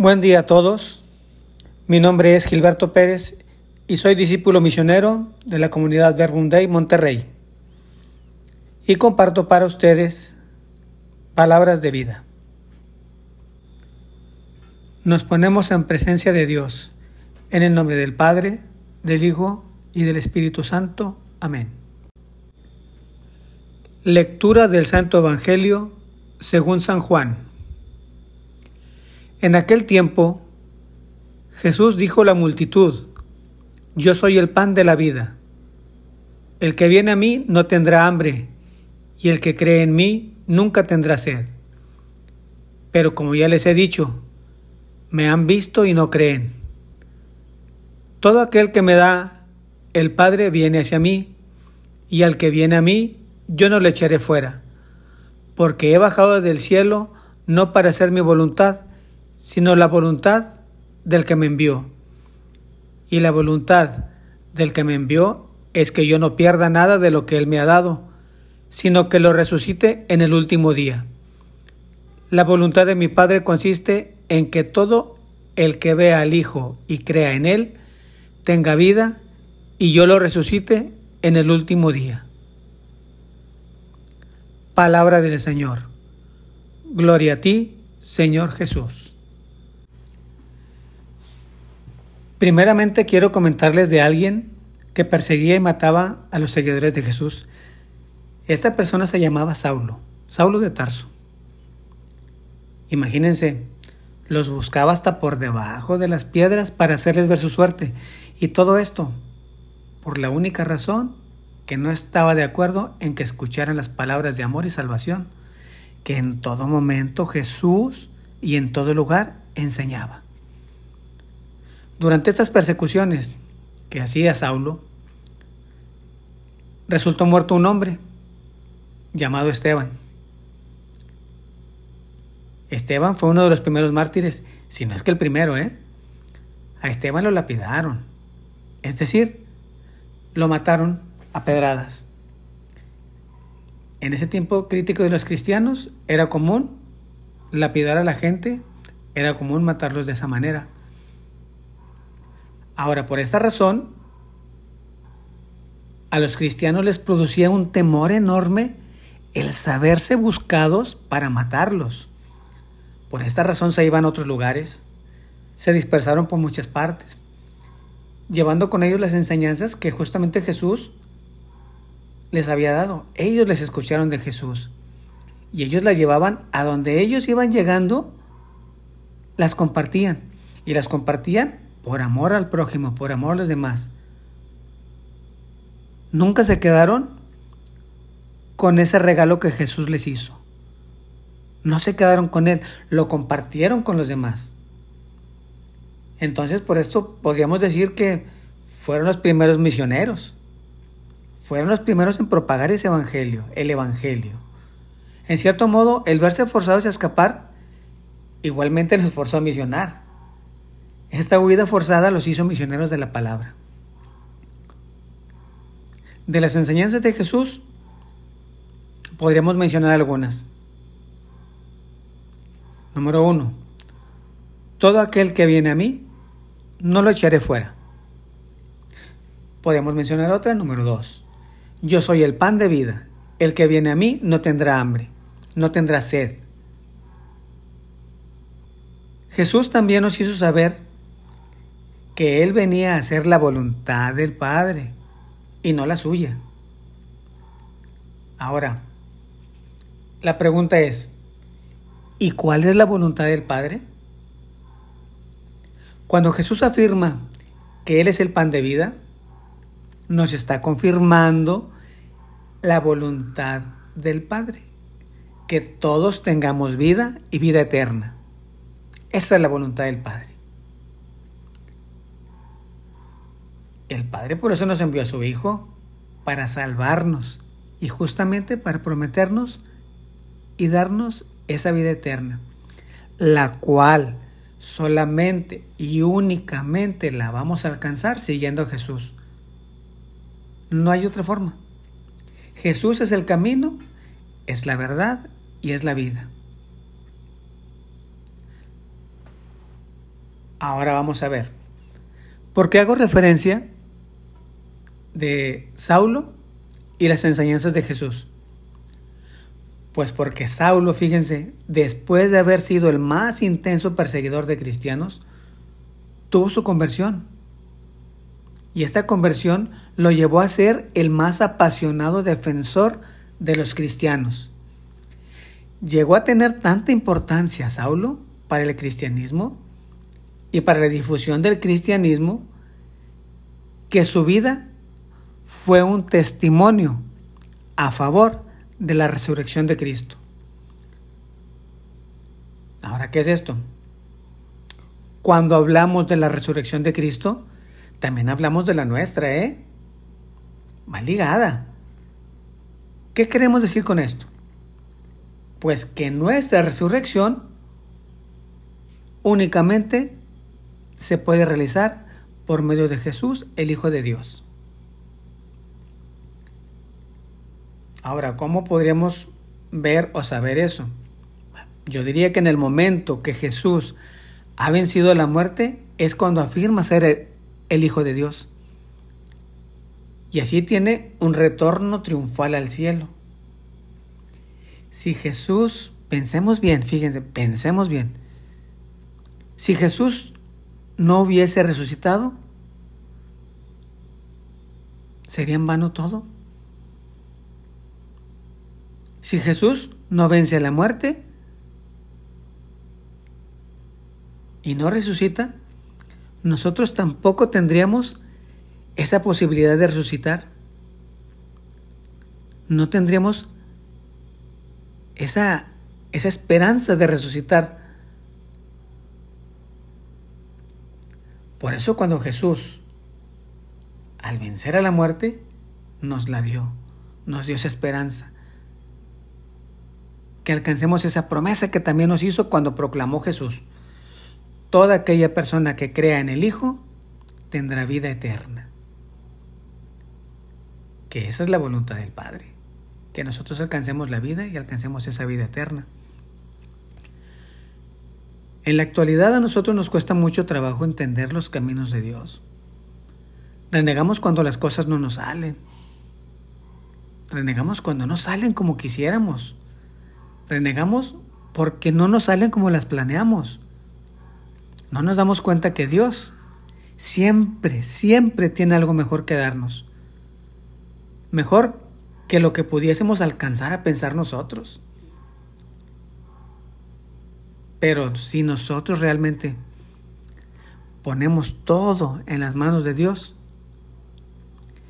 Buen día a todos. Mi nombre es Gilberto Pérez y soy discípulo misionero de la comunidad Verbum Monterrey. Y comparto para ustedes palabras de vida. Nos ponemos en presencia de Dios, en el nombre del Padre, del Hijo y del Espíritu Santo. Amén. Lectura del Santo Evangelio según San Juan. En aquel tiempo, Jesús dijo a la multitud, Yo soy el pan de la vida. El que viene a mí no tendrá hambre, y el que cree en mí nunca tendrá sed. Pero como ya les he dicho, me han visto y no creen. Todo aquel que me da el Padre viene hacia mí, y al que viene a mí, yo no le echaré fuera, porque he bajado del cielo no para hacer mi voluntad, sino la voluntad del que me envió. Y la voluntad del que me envió es que yo no pierda nada de lo que Él me ha dado, sino que lo resucite en el último día. La voluntad de mi Padre consiste en que todo el que vea al Hijo y crea en Él tenga vida y yo lo resucite en el último día. Palabra del Señor. Gloria a ti, Señor Jesús. Primeramente quiero comentarles de alguien que perseguía y mataba a los seguidores de Jesús. Esta persona se llamaba Saulo, Saulo de Tarso. Imagínense, los buscaba hasta por debajo de las piedras para hacerles ver su suerte. Y todo esto por la única razón que no estaba de acuerdo en que escucharan las palabras de amor y salvación que en todo momento Jesús y en todo lugar enseñaba. Durante estas persecuciones que hacía Saulo, resultó muerto un hombre llamado Esteban. Esteban fue uno de los primeros mártires, si no es que el primero, ¿eh? A Esteban lo lapidaron, es decir, lo mataron a pedradas. En ese tiempo crítico de los cristianos era común lapidar a la gente, era común matarlos de esa manera. Ahora, por esta razón, a los cristianos les producía un temor enorme el saberse buscados para matarlos. Por esta razón se iban a otros lugares, se dispersaron por muchas partes, llevando con ellos las enseñanzas que justamente Jesús les había dado. Ellos les escucharon de Jesús y ellos las llevaban a donde ellos iban llegando, las compartían y las compartían por amor al prójimo, por amor a los demás, nunca se quedaron con ese regalo que Jesús les hizo. No se quedaron con él, lo compartieron con los demás. Entonces, por esto podríamos decir que fueron los primeros misioneros. Fueron los primeros en propagar ese evangelio, el evangelio. En cierto modo, el verse forzados a escapar igualmente los forzó a misionar. Esta huida forzada los hizo misioneros de la palabra. De las enseñanzas de Jesús podríamos mencionar algunas. Número uno, todo aquel que viene a mí, no lo echaré fuera. Podríamos mencionar otra, número dos, yo soy el pan de vida, el que viene a mí no tendrá hambre, no tendrá sed. Jesús también nos hizo saber que Él venía a hacer la voluntad del Padre y no la suya. Ahora, la pregunta es, ¿y cuál es la voluntad del Padre? Cuando Jesús afirma que Él es el pan de vida, nos está confirmando la voluntad del Padre, que todos tengamos vida y vida eterna. Esa es la voluntad del Padre. El Padre por eso nos envió a su Hijo, para salvarnos y justamente para prometernos y darnos esa vida eterna, la cual solamente y únicamente la vamos a alcanzar siguiendo a Jesús. No hay otra forma. Jesús es el camino, es la verdad y es la vida. Ahora vamos a ver. ¿Por qué hago referencia de Saulo y las enseñanzas de Jesús? Pues porque Saulo, fíjense, después de haber sido el más intenso perseguidor de cristianos, tuvo su conversión. Y esta conversión lo llevó a ser el más apasionado defensor de los cristianos. Llegó a tener tanta importancia Saulo para el cristianismo y para la difusión del cristianismo que su vida fue un testimonio a favor de la resurrección de Cristo. Ahora, ¿qué es esto? Cuando hablamos de la resurrección de Cristo, también hablamos de la nuestra, ¿eh? Va ligada. ¿Qué queremos decir con esto? Pues que nuestra resurrección únicamente se puede realizar por medio de Jesús, el Hijo de Dios. Ahora, ¿cómo podríamos ver o saber eso? Yo diría que en el momento que Jesús ha vencido la muerte es cuando afirma ser el, Hijo de Dios. Y así tiene un retorno triunfal al cielo. Si Jesús, pensemos bien, fíjense, pensemos bien. Si Jesús no hubiese resucitado, ¿sería en vano todo? Si Jesús no vence a la muerte y no resucita, nosotros tampoco tendríamos esa posibilidad de resucitar. No tendríamos esa, esa esperanza de resucitar. Por eso cuando Jesús, al vencer a la muerte, nos la dio, nos dio esa esperanza que alcancemos esa promesa que también nos hizo cuando proclamó Jesús. Toda aquella persona que crea en el Hijo tendrá vida eterna. Que esa es la voluntad del Padre, que nosotros alcancemos la vida y alcancemos esa vida eterna. En la actualidad a nosotros nos cuesta mucho trabajo entender los caminos de Dios. Renegamos cuando las cosas no nos salen. Renegamos cuando no salen como quisiéramos. Renegamos porque no nos salen como las planeamos. No nos damos cuenta que Dios siempre, siempre tiene algo mejor que darnos. Mejor que lo que pudiésemos alcanzar a pensar nosotros. Pero si nosotros realmente ponemos todo en las manos de Dios,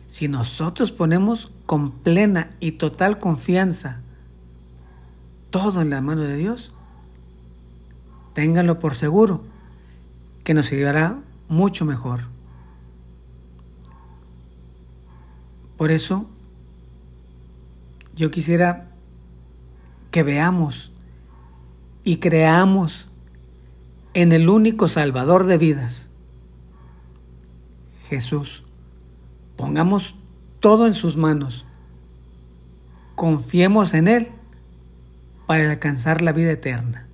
si nosotros ponemos con plena y total confianza todo en la mano de Dios, ténganlo por seguro que nos ayudará mucho mejor. Por eso, yo quisiera que veamos y creamos en el único Salvador de vidas, Jesús. Pongamos todo en sus manos. Confiemos en Él para alcanzar la vida eterna.